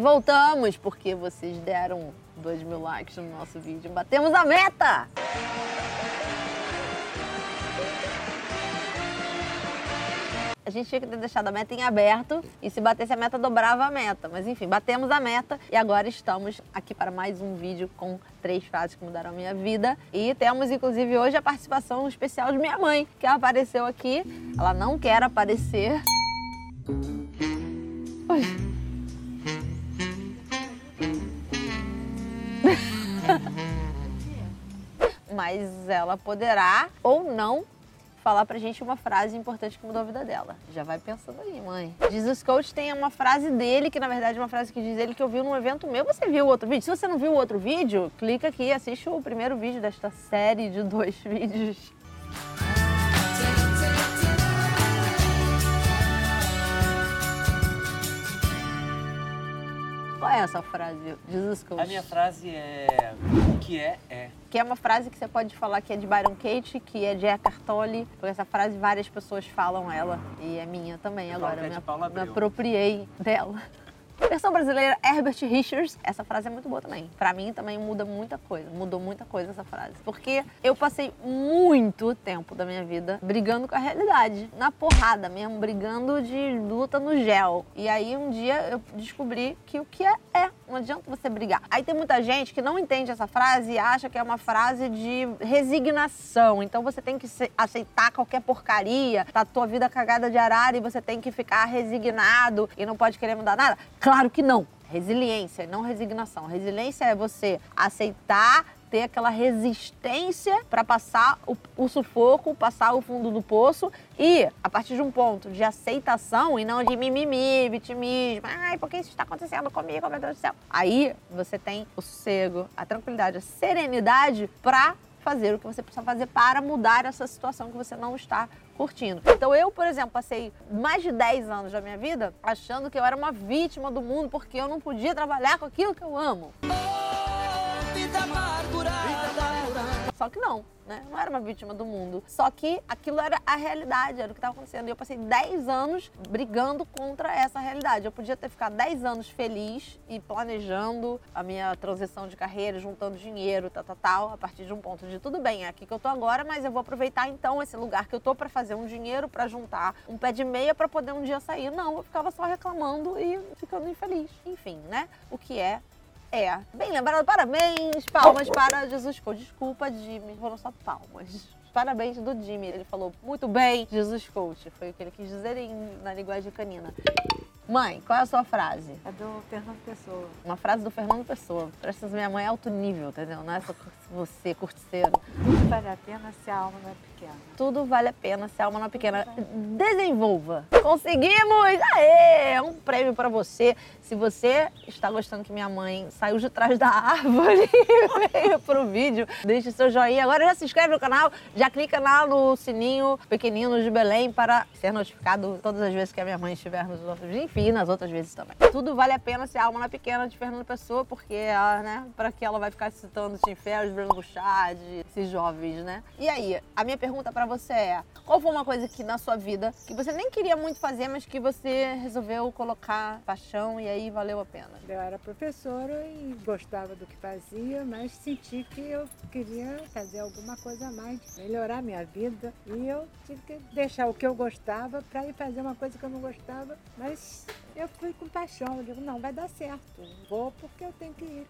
voltamos porque vocês deram 2 mil likes no nosso vídeo. Batemos a meta! A gente tinha que ter deixado a meta em aberto e se batesse a meta, dobrava a meta. Mas enfim, batemos a meta e agora estamos aqui para mais um vídeo com três frases que mudaram a minha vida. E temos, inclusive, hoje a participação especial de minha mãe, que apareceu aqui. Ela não quer aparecer. Oi. Mas ela poderá ou não falar pra gente uma frase importante que mudou a vida dela. Já vai pensando aí, mãe. Jesus Coach tem uma frase dele, que na verdade é uma frase que diz ele que eu vi num evento meu. Você viu o outro vídeo? Se você não viu o outro vídeo, clica aqui e assiste o primeiro vídeo desta série de dois vídeos. É essa frase? A minha frase é: O que é, é. Que é uma frase que você pode falar que é de Byron Katie, que é de Eckhart Tolle, porque essa frase várias pessoas falam ela e é minha também agora. é Eu de me, me apropriei dela. Versão brasileira, Herbert Richards. Essa frase é muito boa também. Pra mim também muda muita coisa. Mudou muita coisa essa frase. Porque eu passei muito tempo da minha vida brigando com a realidade. Na porrada mesmo, brigando de luta no gel. E aí um dia eu descobri que o que é, é. Não adianta você brigar. Aí tem muita gente que não entende essa frase e acha que é uma frase de resignação. Então você tem que aceitar qualquer porcaria, tá tua vida cagada de arara e você tem que ficar resignado e não pode querer mudar nada. Claro que não. Resiliência, não resignação. Resiliência é você aceitar ter aquela resistência para passar o, o sufoco, passar o fundo do poço e, a partir de um ponto de aceitação e não de mimimi, vitimismo, ai, por que isso está acontecendo comigo, meu Deus do céu? Aí você tem o sossego, a tranquilidade, a serenidade para fazer o que você precisa fazer para mudar essa situação que você não está curtindo. Então eu, por exemplo, passei mais de 10 anos da minha vida achando que eu era uma vítima do mundo porque eu não podia trabalhar com aquilo que eu amo. Só que não, né? Não era uma vítima do mundo. Só que aquilo era a realidade, era o que estava acontecendo. E eu passei 10 anos brigando contra essa realidade. Eu podia ter ficado 10 anos feliz e planejando a minha transição de carreira, juntando dinheiro, tal, tal, tal, a partir de um ponto de tudo bem, é aqui que eu tô agora, mas eu vou aproveitar então esse lugar que eu tô para fazer um dinheiro, para juntar um pé de meia para poder um dia sair. Não, eu ficava só reclamando e ficando infeliz. Enfim, né? O que é é, bem lembrado, parabéns, palmas para Jesus Coach. Desculpa, Jimmy, foram só palmas. Parabéns do Jimmy, ele falou muito bem, Jesus Coach. Foi o que ele quis dizer em- na linguagem canina. Mãe, qual é a sua frase? É do Fernando Pessoa. Uma frase do Fernando Pessoa. Presta atenção, minha mãe é alto nível, entendeu? Não é você, curticeiro. Tudo vale a pena se a alma não é pequena. Tudo vale a pena se a alma não é pequena. Desenvolva. Conseguimos! Aê! Um prêmio pra você. Se você está gostando que minha mãe saiu de trás da árvore e veio pro vídeo, deixe seu joinha. Agora já se inscreve no canal, já clica lá no sininho pequenino de Belém para ser notificado todas as vezes que a minha mãe estiver nos outros vídeos. Enfim, nas outras vezes também. Tudo vale a pena se a alma não é pequena de Fernando Pessoa, porque ela, né, para que ela vai ficar citando Tim Ferriss, Bruno Bouchard, esses jovens, né? E aí, a minha pergunta pra você é: qual foi uma coisa que na sua vida que você nem queria muito fazer, mas que você resolveu colocar paixão e aí valeu a pena? Eu era professora e gostava do que fazia, mas senti que eu queria fazer alguma coisa a mais, melhorar minha vida. E eu tive que deixar o que eu gostava para ir fazer uma coisa que eu não gostava. Mas eu fui com paixão. Eu digo, não, vai dar certo. Vou porque eu tenho que ir.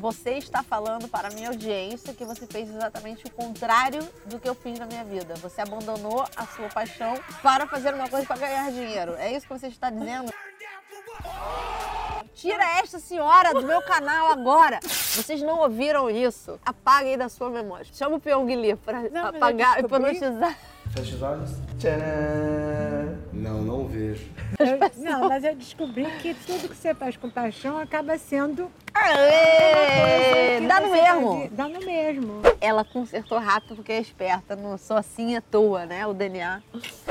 Você está falando para a minha audiência que você fez exatamente o contrário do que eu fiz na minha vida. Você abandonou a sua paixão para fazer uma coisa para ganhar dinheiro. É isso que você está dizendo? Tira esta senhora do meu canal agora. Vocês não ouviram isso? Apaga aí da sua memória. Chama o Peão Guilherme para eu apagar e hipnotizar. Fecha os olhos. Tcharam! Não, não vejo. Eu- não, mas eu descobri que tudo que você faz com paixão acaba sendo Aê! Dá no mesmo. Dá no mesmo. Ela consertou rápido porque é esperta, não sou assim à toa, né? O DNA.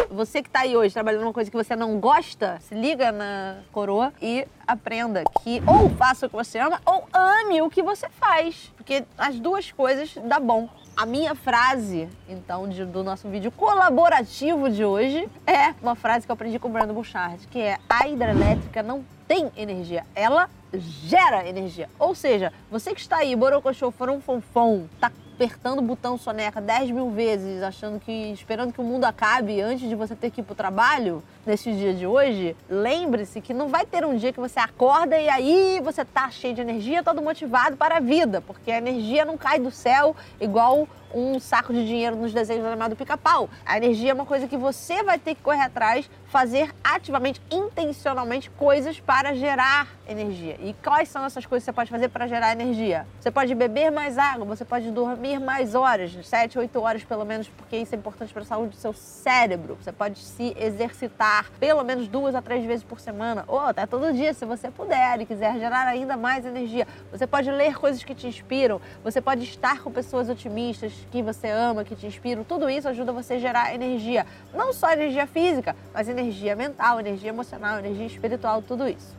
Você que tá aí hoje trabalhando numa coisa que você não gosta, se liga na coroa e aprenda que ou faça o que você ama ou ame o que você faz. Porque as duas coisas dá bom. A minha frase, então, de- do nosso vídeo colaborativo de hoje é uma frase que eu aprendi com o Brando Bouchard, que é a hidrelétrica não tem energia, ela gera energia. Ou seja, você que está aí, borocochô, foram fonfon, tá apertando o botão soneca 10 mil vezes, achando que, esperando que o mundo acabe antes de você ter que ir pro trabalho, nesse dia de hoje, lembre-se que não vai ter um dia que você acorda e aí você tá cheio de energia, todo motivado para a vida, porque a energia não cai do céu igual um saco de dinheiro nos desenhos animados do pica-pau. A energia é uma coisa que você vai ter que correr atrás, fazer ativamente, intencionalmente coisas para gerar energia. E quais são essas coisas que você pode fazer para gerar energia? Você pode beber mais água, você pode dormir mais horas, 7, 8 horas pelo menos, porque isso é importante para a saúde do seu cérebro. Você pode se exercitar pelo menos duas a três vezes por semana, ou até todo dia, se você puder e quiser gerar ainda mais energia. Você pode ler coisas que te inspiram, você pode estar com pessoas otimistas que você ama, que te inspiram. Tudo isso ajuda você a gerar energia. Não só energia física, mas energia mental, energia emocional, energia espiritual, tudo isso.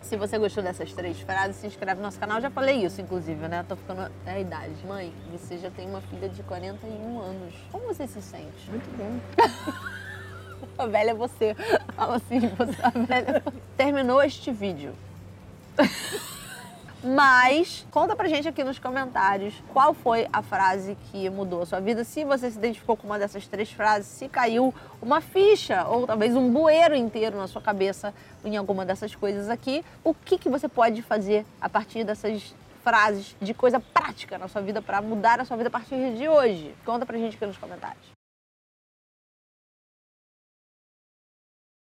Se você gostou dessas três frases, se inscreve no nosso canal. Já falei isso, inclusive, né? Tô ficando. É a idade. Mãe, você já tem uma filha de 41 anos. Como você se sente? Muito bem. A velha é você. Fala assim, você a velha. é. Terminou este vídeo. Mas conta pra gente aqui nos comentários qual foi a frase que mudou a sua vida. Se você se identificou com uma dessas três frases, se caiu uma ficha ou talvez um bueiro inteiro na sua cabeça em alguma dessas coisas aqui, o que, que você pode fazer a partir dessas frases de coisa prática na sua vida para mudar a sua vida a partir de hoje? Conta pra gente aqui nos comentários.